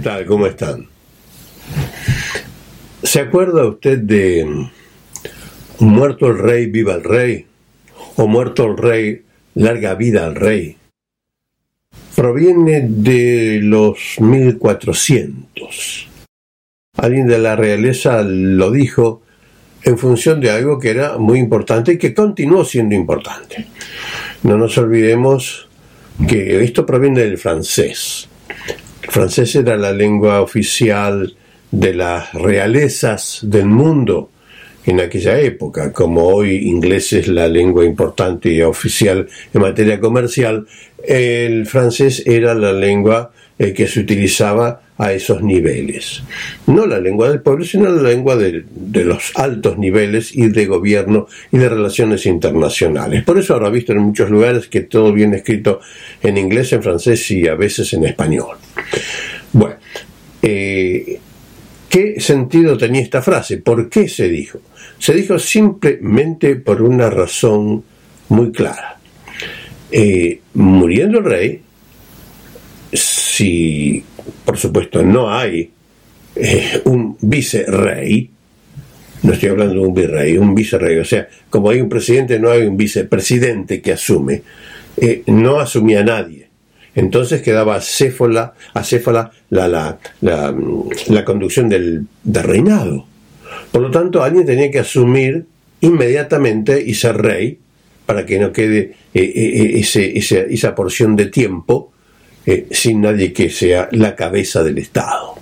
tal? ¿Cómo están? ¿Se acuerda usted de Muerto el rey, viva el rey? ¿O muerto el rey, larga vida al rey? Proviene de los 1400. Alguien de la realeza lo dijo en función de algo que era muy importante y que continuó siendo importante. No nos olvidemos que esto proviene del francés. Francés era la lengua oficial de las realezas del mundo en aquella época, como hoy inglés es la lengua importante y oficial en materia comercial, el francés era la lengua eh, que se utilizaba a esos niveles. No la lengua del pueblo, sino la lengua de, los altos niveles y de gobierno y de relaciones internacionales. Por eso ahora visto en muchos lugares que todo viene escrito en inglés, en francés y a veces en español. Bueno, eh, ¿Qué sentido tenía esta frase? ¿Por qué se dijo? Se dijo simplemente por una razón muy clara. Eh, muriendo el rey, si por supuesto no hay eh, un vicerrey, no estoy hablando de un virrey, un vicerrey, o sea, como hay un presidente, no hay un vicepresidente que asume, eh, no asumía nadie. Entonces quedaba acéfala, acéfala la, la, la, conducción del, reinado. Por lo tanto, alguien tenía que asumir inmediatamente y ser rey para que no quede eh, eh, esa porción de tiempo sin nadie que sea la cabeza del Estado.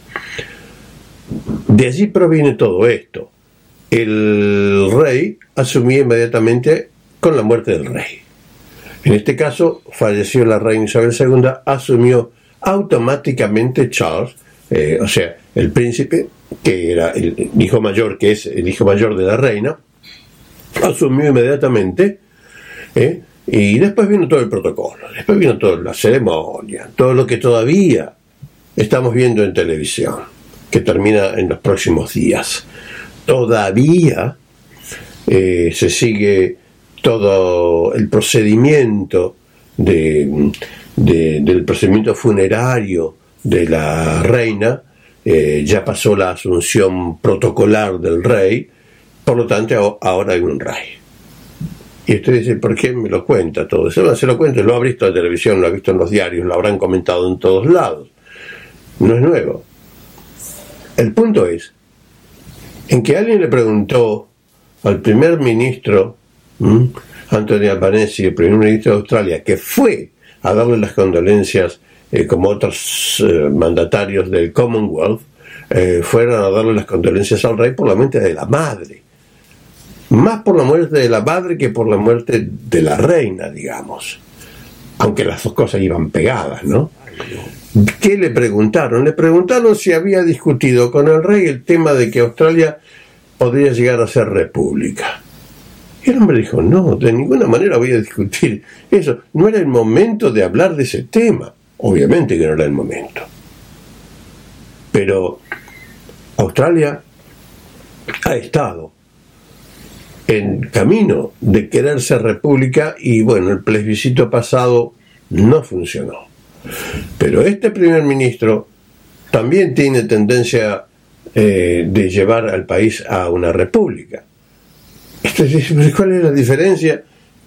De allí proviene todo esto. El rey asumía inmediatamente con la muerte del rey. En este caso, falleció la reina Isabel II, asumió automáticamente Charles, eh, o sea, el príncipe, que era el hijo mayor, que es el hijo mayor de la reina, asumió inmediatamente, eh, y después vino todo el protocolo, después vino toda la ceremonia, todo lo que todavía estamos viendo en televisión, que termina en los próximos días. Todavía eh, se sigue todo el procedimiento de, del procedimiento funerario de la reina, eh, ya pasó la asunción protocolar del rey, por lo tanto ahora hay un rey. Y usted dice, ¿por qué me lo cuenta todo eso? Se lo cuenta, lo ha visto en televisión, lo ha visto en los diarios, lo habrán comentado en todos lados. No es nuevo. El punto es en que alguien le preguntó al primer ministro Anthony Albanese, el primer ministro de Australia, que fue a darle las condolencias eh, como otros eh, mandatarios del Commonwealth, eh, fueron a darle las condolencias al rey por la muerte de la madre. Más por la muerte de la madre que por la muerte de la reina, digamos. Aunque las dos cosas iban pegadas, ¿no? ¿Qué le preguntaron? Le preguntaron si había discutido con el rey el tema de que Australia podría llegar a ser república. Y el hombre dijo, no, de ninguna manera voy a discutir eso. No era el momento de hablar de ese tema. Obviamente que no era el momento. Pero Australia ha estado en camino de querer ser república y bueno, el plebiscito pasado no funcionó. Pero este primer ministro también tiene tendencia eh, de llevar al país a una república. ¿cuál es la diferencia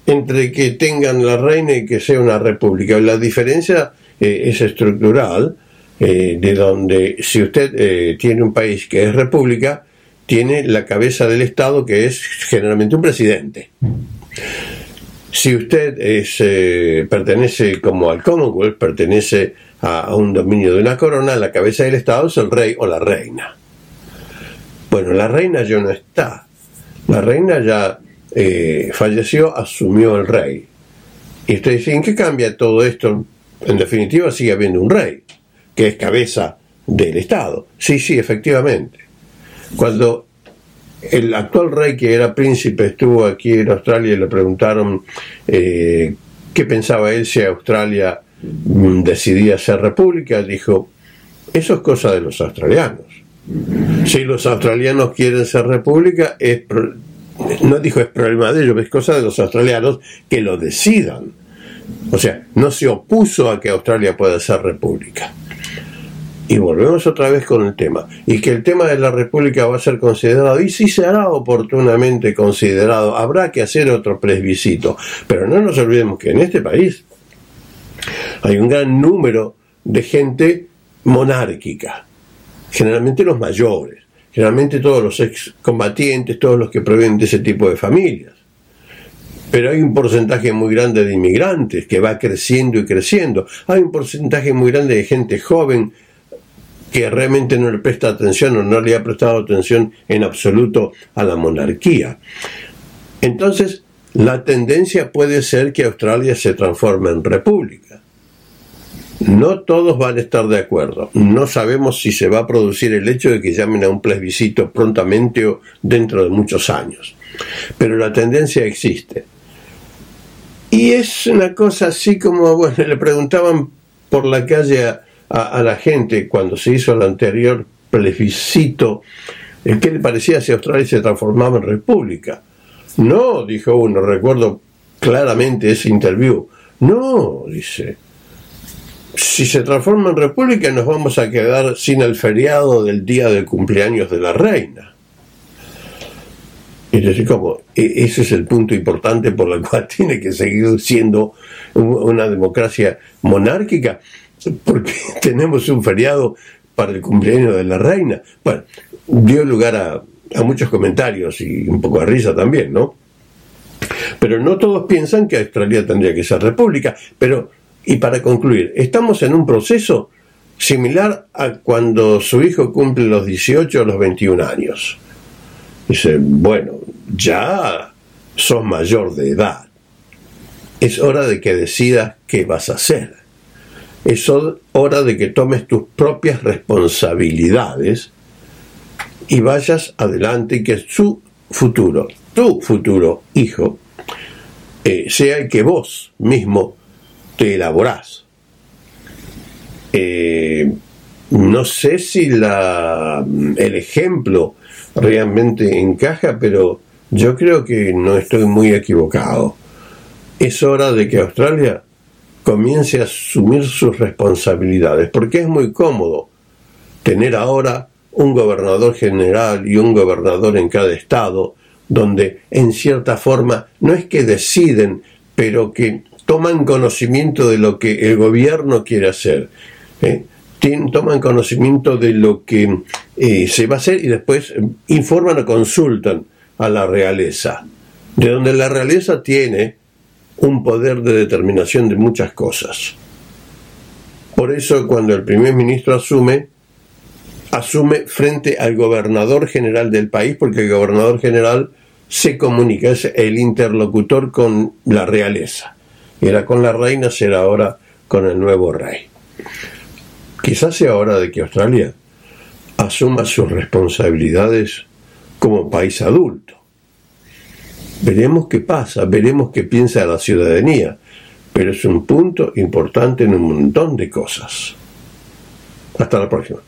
entre que tengan la reina y que sea una república? La diferencia eh, es estructural, eh, de donde si usted tiene un país que es república, tiene la cabeza del Estado que es generalmente un presidente. Si usted es, pertenece como al Commonwealth, pertenece a, a un dominio de una corona, la cabeza del Estado es el rey o la reina. Bueno, la reina ya no está, la reina ya eh, falleció, asumió el rey. Y usted dice, ¿en qué cambia todo esto? En definitiva, sigue habiendo un rey, que es cabeza del Estado. Sí, sí, efectivamente. Cuando el actual rey, que era príncipe, estuvo aquí en Australia y le preguntaron eh, qué pensaba él si Australia mm, decidía ser república, dijo, eso es cosa de los australianos. Si los australianos quieren ser república, es, no dijo es problema de ellos, es cosa de los australianos que lo decidan. O sea, no se opuso a que Australia pueda ser república. Y volvemos otra vez con el tema. Y que el tema de la República va a ser considerado, y si será oportunamente considerado, habrá que hacer otro plebiscito. Pero no nos olvidemos que en este país hay un gran número de gente monárquica, generalmente los mayores, generalmente todos los excombatientes, todos los que provienen de ese tipo de familias. Pero hay un porcentaje muy grande de inmigrantes que va creciendo y creciendo. Hay un porcentaje muy grande de gente joven que realmente no le presta atención o no le ha prestado atención en absoluto a la monarquía. Entonces, la tendencia puede ser que Australia se transforme en república. No todos van a estar de acuerdo. No sabemos si se va a producir el hecho de que llamen a un plebiscito prontamente o dentro de muchos años. Pero la tendencia existe. Y es una cosa así como, bueno, le preguntaban por la calle a, la gente cuando se hizo el anterior plebiscito, ¿qué le parecía si Australia se transformaba en república? No, dijo uno, recuerdo claramente ese interview. No, dice, si se transforma en república nos vamos a quedar sin el feriado del día del cumpleaños de la reina. Y decir, como e, ese es el punto importante por el cual tiene que seguir siendo una democracia monárquica, porque tenemos un feriado para el cumpleaños de la reina. Bueno, dio lugar a, a muchos comentarios y un poco de risa también, ¿no? Pero no todos piensan que Australia tendría que ser república, pero y para concluir, estamos en un proceso similar a cuando su hijo cumple los 18 o los 21 años. Dice, bueno, ya sos mayor de edad. Es hora de que decidas qué vas a hacer. Es hora de que tomes tus propias responsabilidades y vayas adelante y que su futuro, tu futuro hijo, eh, sea el que vos mismo te elaborás. Eh, no sé si la, el ejemplo realmente encaja, pero yo creo que no estoy muy equivocado. Es hora de que Australia comience a asumir sus responsabilidades, porque es muy cómodo tener ahora un gobernador general y un gobernador en cada estado, donde en cierta forma no es que deciden, pero que toman conocimiento de lo que el gobierno quiere hacer, ¿eh? toman conocimiento de lo que eh, se va a hacer y después eh, informan o consultan a la realeza, de donde la realeza tiene un poder de determinación de muchas cosas. Por eso cuando el primer ministro asume, asume frente al gobernador general del país, porque el gobernador general se comunica, es el interlocutor con la realeza era con la reina, será ahora con el nuevo rey. Quizás sea hora de que Australia asuma sus responsabilidades como país adulto. Veremos qué pasa, veremos qué piensa la ciudadanía, pero es un punto importante en un montón de cosas. Hasta la próxima.